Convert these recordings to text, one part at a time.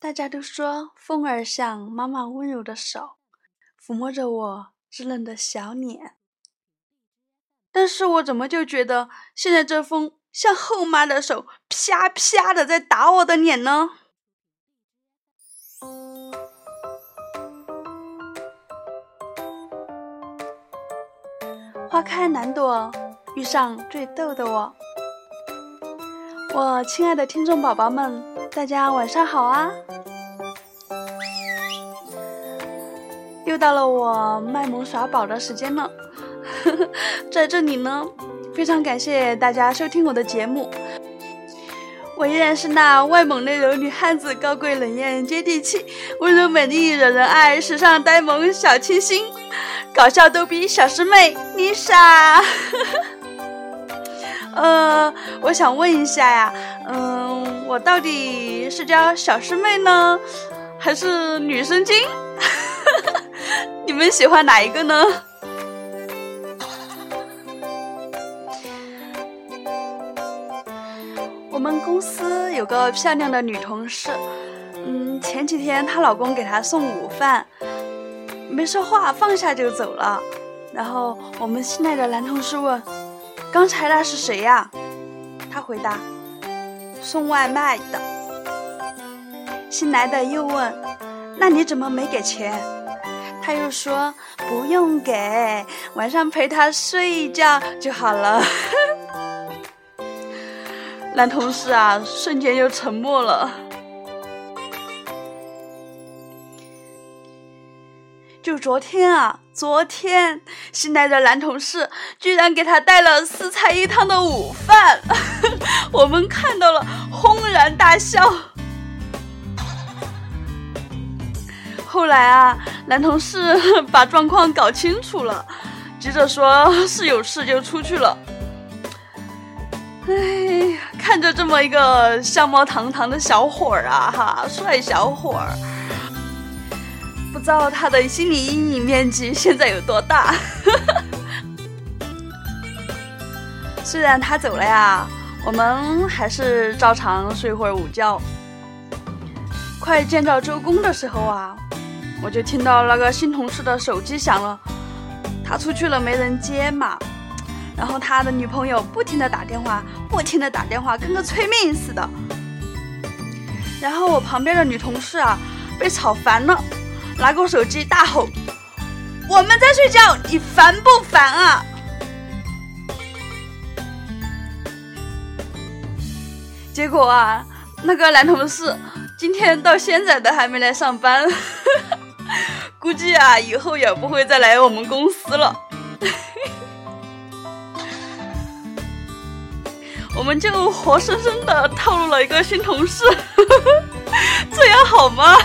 大家都说风儿像妈妈温柔的手，抚摸着我稚嫩的小脸。但是我怎么就觉得现在这风像后妈的手，啪啪的在打我的脸呢？花开难躲，遇上最逗的我。我亲爱的听众宝宝们，大家晚上好啊！又到了我卖萌耍宝的时间了，在这里呢，非常感谢大家收听我的节目。我依然是那外猛内柔女汉子，高贵冷艳接地气，温柔美丽惹人爱，时尚呆萌小清新，搞笑逗逼小师妹 Lisa。呃，我想问一下呀，嗯，我到底是叫小师妹呢，还是女生精？你们喜欢哪一个呢？我们公司有个漂亮的女同事，嗯，前几天她老公给她送午饭，没说话，放下就走了。然后我们新来的男同事问。刚才那是谁呀？她回答：“送外卖的。”新来的又问：“那你怎么没给钱？”他又说：“不用给，晚上陪他睡一觉就好了。”男同事啊，瞬间就沉默了。就昨天啊，昨天新来的男同事居然给他带了四菜一汤的午饭，我们看到了轰然大笑。后来啊，男同事把状况搞清楚了，急着说是有事就出去了。哎呀，看着这么一个相貌堂堂的小伙儿啊，哈，帅小伙儿。不知道他的心理阴影面积现在有多大。虽然他走了呀，我们还是照常睡会儿午觉。快见到周公的时候啊，我就听到那个新同事的手机响了，他出去了没人接嘛，然后他的女朋友不停的打电话，不停的打电话，跟个催命似的。然后我旁边的女同事啊，被吵烦了。拿过手机大吼：“我们在睡觉，你烦不烦啊？”结果啊，那个男同事今天到现在都还没来上班，估计啊以后也不会再来我们公司了。我们就活生生的套路了一个新同事，这样好吗？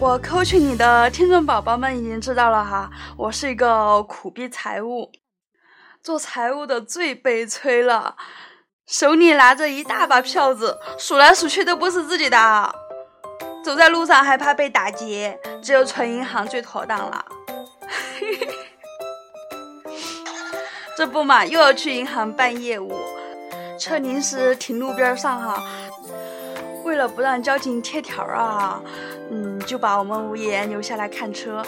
我扣群里的听众宝宝们已经知道了哈，我是一个苦逼财务，做财务的最悲催了，手里拿着一大把票子，数来数去都不是自己的，走在路上还怕被打劫，只有存银行最妥当了。这不嘛，又要去银行办业务，车临时停路边上哈。为了不让交警贴条啊，嗯，就把我们无言留下来看车。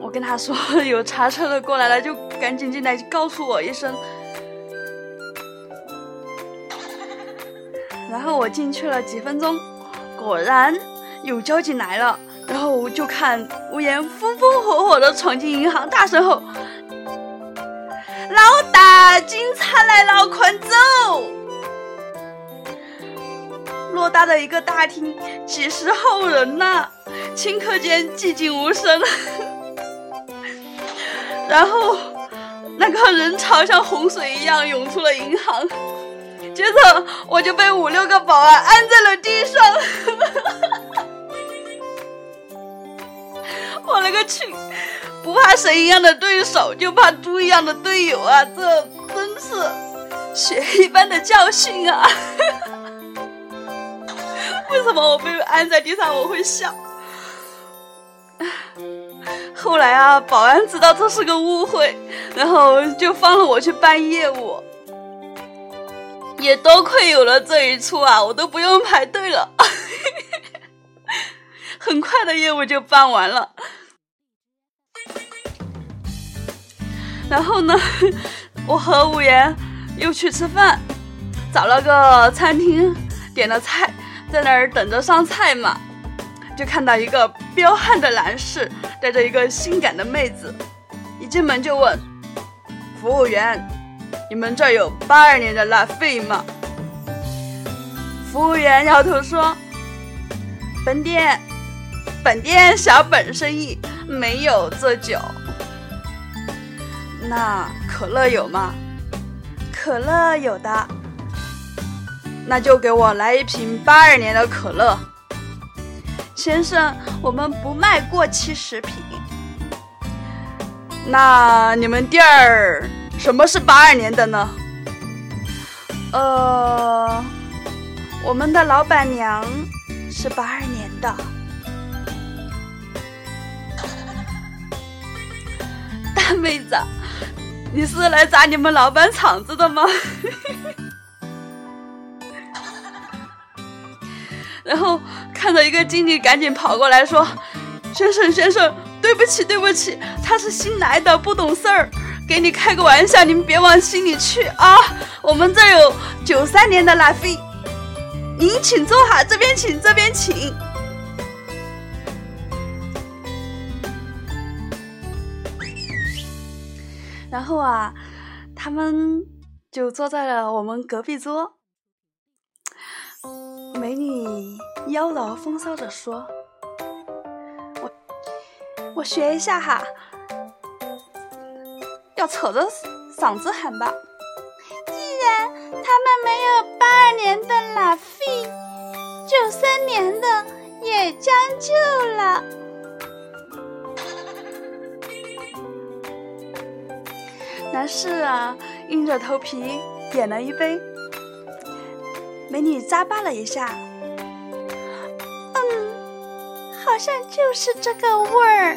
我跟他说 有查车的过来了，就赶紧进来告诉我一声。然后我进去了几分钟，果然有交警来了。然后我就看无言风风火火的闯进银行，大声吼：“老大，警察来了，快走！”偌大的一个大厅，几十号人呐，顷刻间寂静无声。然后那个人潮像洪水一样涌出了银行，接着我就被五六个保安按在了地上。我勒个去！不怕神一样的对手，就怕猪一样的队友啊！这真是血一般的教训啊！为什么我被按在地上我会笑？后来啊，保安知道这是个误会，然后就放了我去办业务。也多亏有了这一出啊，我都不用排队了，很快的业务就办完了。然后呢，我和五言又去吃饭，找了个餐厅，点了菜，在那儿等着上菜嘛。就看到一个彪悍的男士带着一个性感的妹子，一进门就问服务员：“你们这有八二年的拉菲吗？”服务员摇头说：“本店，本店小本生意，没有这酒。那可乐有吗？可乐有的，那就给我来一瓶八二年的可乐。”先生，我们不卖过期食品。那你们店儿什么是八二年的呢？呃，我们的老板娘是八二年的。大妹子，你是来砸你们老板场子的吗？然后看到一个经理赶紧跑过来说：“先生先生，对不起对不起，他是新来的，不懂事儿，给你开个玩笑，您别往心里去啊。我们这有九三年的拉菲，您请坐哈，这边请这边请。”然后啊，他们就坐在了我们隔壁桌。美女妖娆风骚着说：“我我学一下哈，要扯着嗓子喊吧。既然他们没有八二年的拉菲，九三年的也将就了。”男士啊，硬着头皮点了一杯。美女咂巴了一下，嗯，好像就是这个味儿。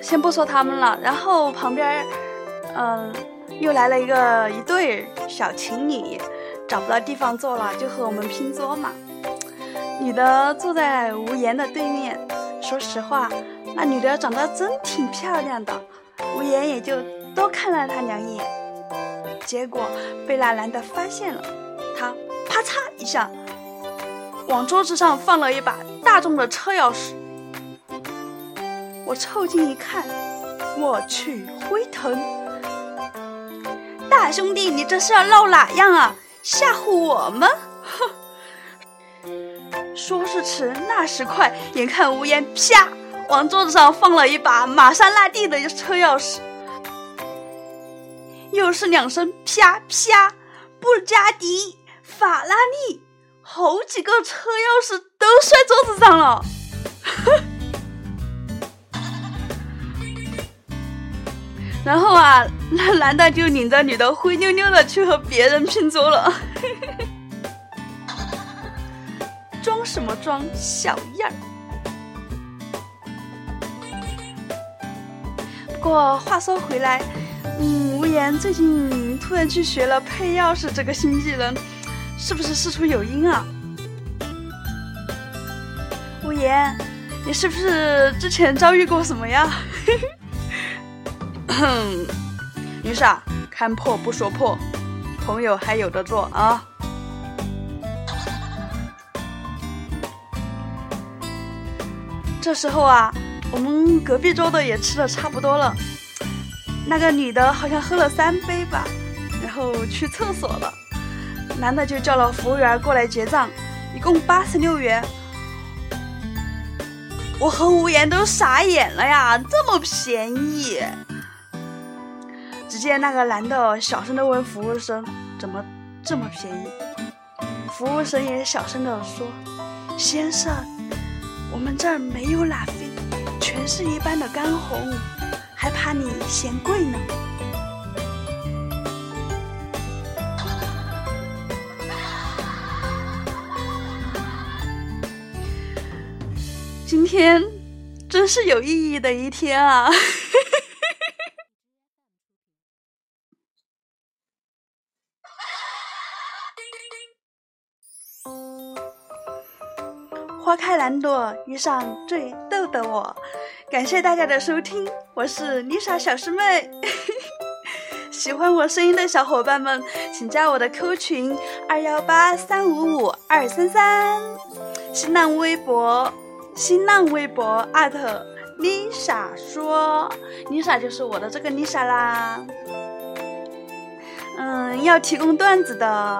先不说他们了，然后旁边，嗯，又来了一个一对小情侣，找不到地方坐了，就和我们拼桌嘛。女的坐在无言的对面，说实话，那女的长得真挺漂亮的。无言也就多看了他两眼，结果被那男的发现了，他啪嚓一下往桌子上放了一把大众的车钥匙。我凑近一看，我去，辉腾！大兄弟，你这是要闹哪样啊？吓唬我吗？哼！说时迟，那时快，眼看无言啪。往桌子上放了一把玛莎拉蒂的车钥匙，又是两声啪啪，布加迪、法拉利，好几个车钥匙都摔桌子上了。然后啊，那男的就领着女的灰溜溜的去和别人拼桌了。装什么装，小样儿！不过话说回来，嗯，无言最近突然去学了配钥匙这个新技能，是不是事出有因啊？无言，你是不是之前遭遇过什么呀？哼没事，看破不说破，朋友还有的做啊。这时候啊。我们隔壁桌的也吃的差不多了，那个女的好像喝了三杯吧，然后去厕所了，男的就叫了服务员过来结账，一共八十六元。我和无言都傻眼了呀，这么便宜！只见那个男的小声的问服务生：“怎么这么便宜？”服务生也小声的说：“先生，我们这儿没有拉不是一般的干红还怕你嫌贵呢？今天真是有意义的一天啊。花开兰朵，遇上最逗的我。感谢大家的收听，我是丽莎小师妹。喜欢我声音的小伙伴们，请加我的 Q 群二幺八三五五二三三，新浪微博新浪微博 Lisa 说，Lisa 就是我的这个 Lisa 啦。嗯，要提供段子的，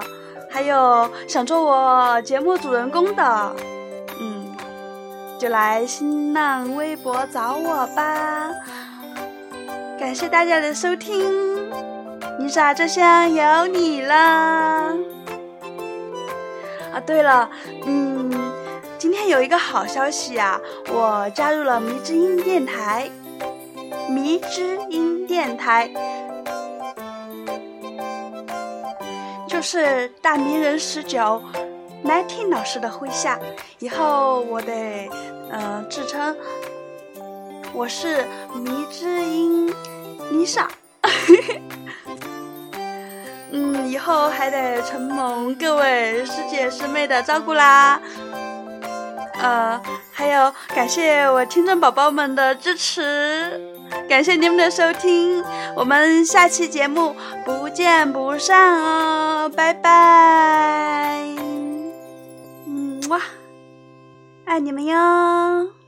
还有想做我节目主人公的，就来新浪微博找我吧。感谢大家的收听，妮莎这下有你啦！啊，对了，嗯，今天有一个好消息啊，我加入了迷之音电台，迷之音电台就是大迷人十九 Nineteen 老师的麾下，以后我得嗯自称我是迷之音。妮莎，嗯，以后还得承蒙各位师姐师妹的照顾啦。呃，还有感谢我听众宝宝们的支持，感谢你们的收听，我们下期节目不见不散哦，拜拜，嗯哇，爱你们哟。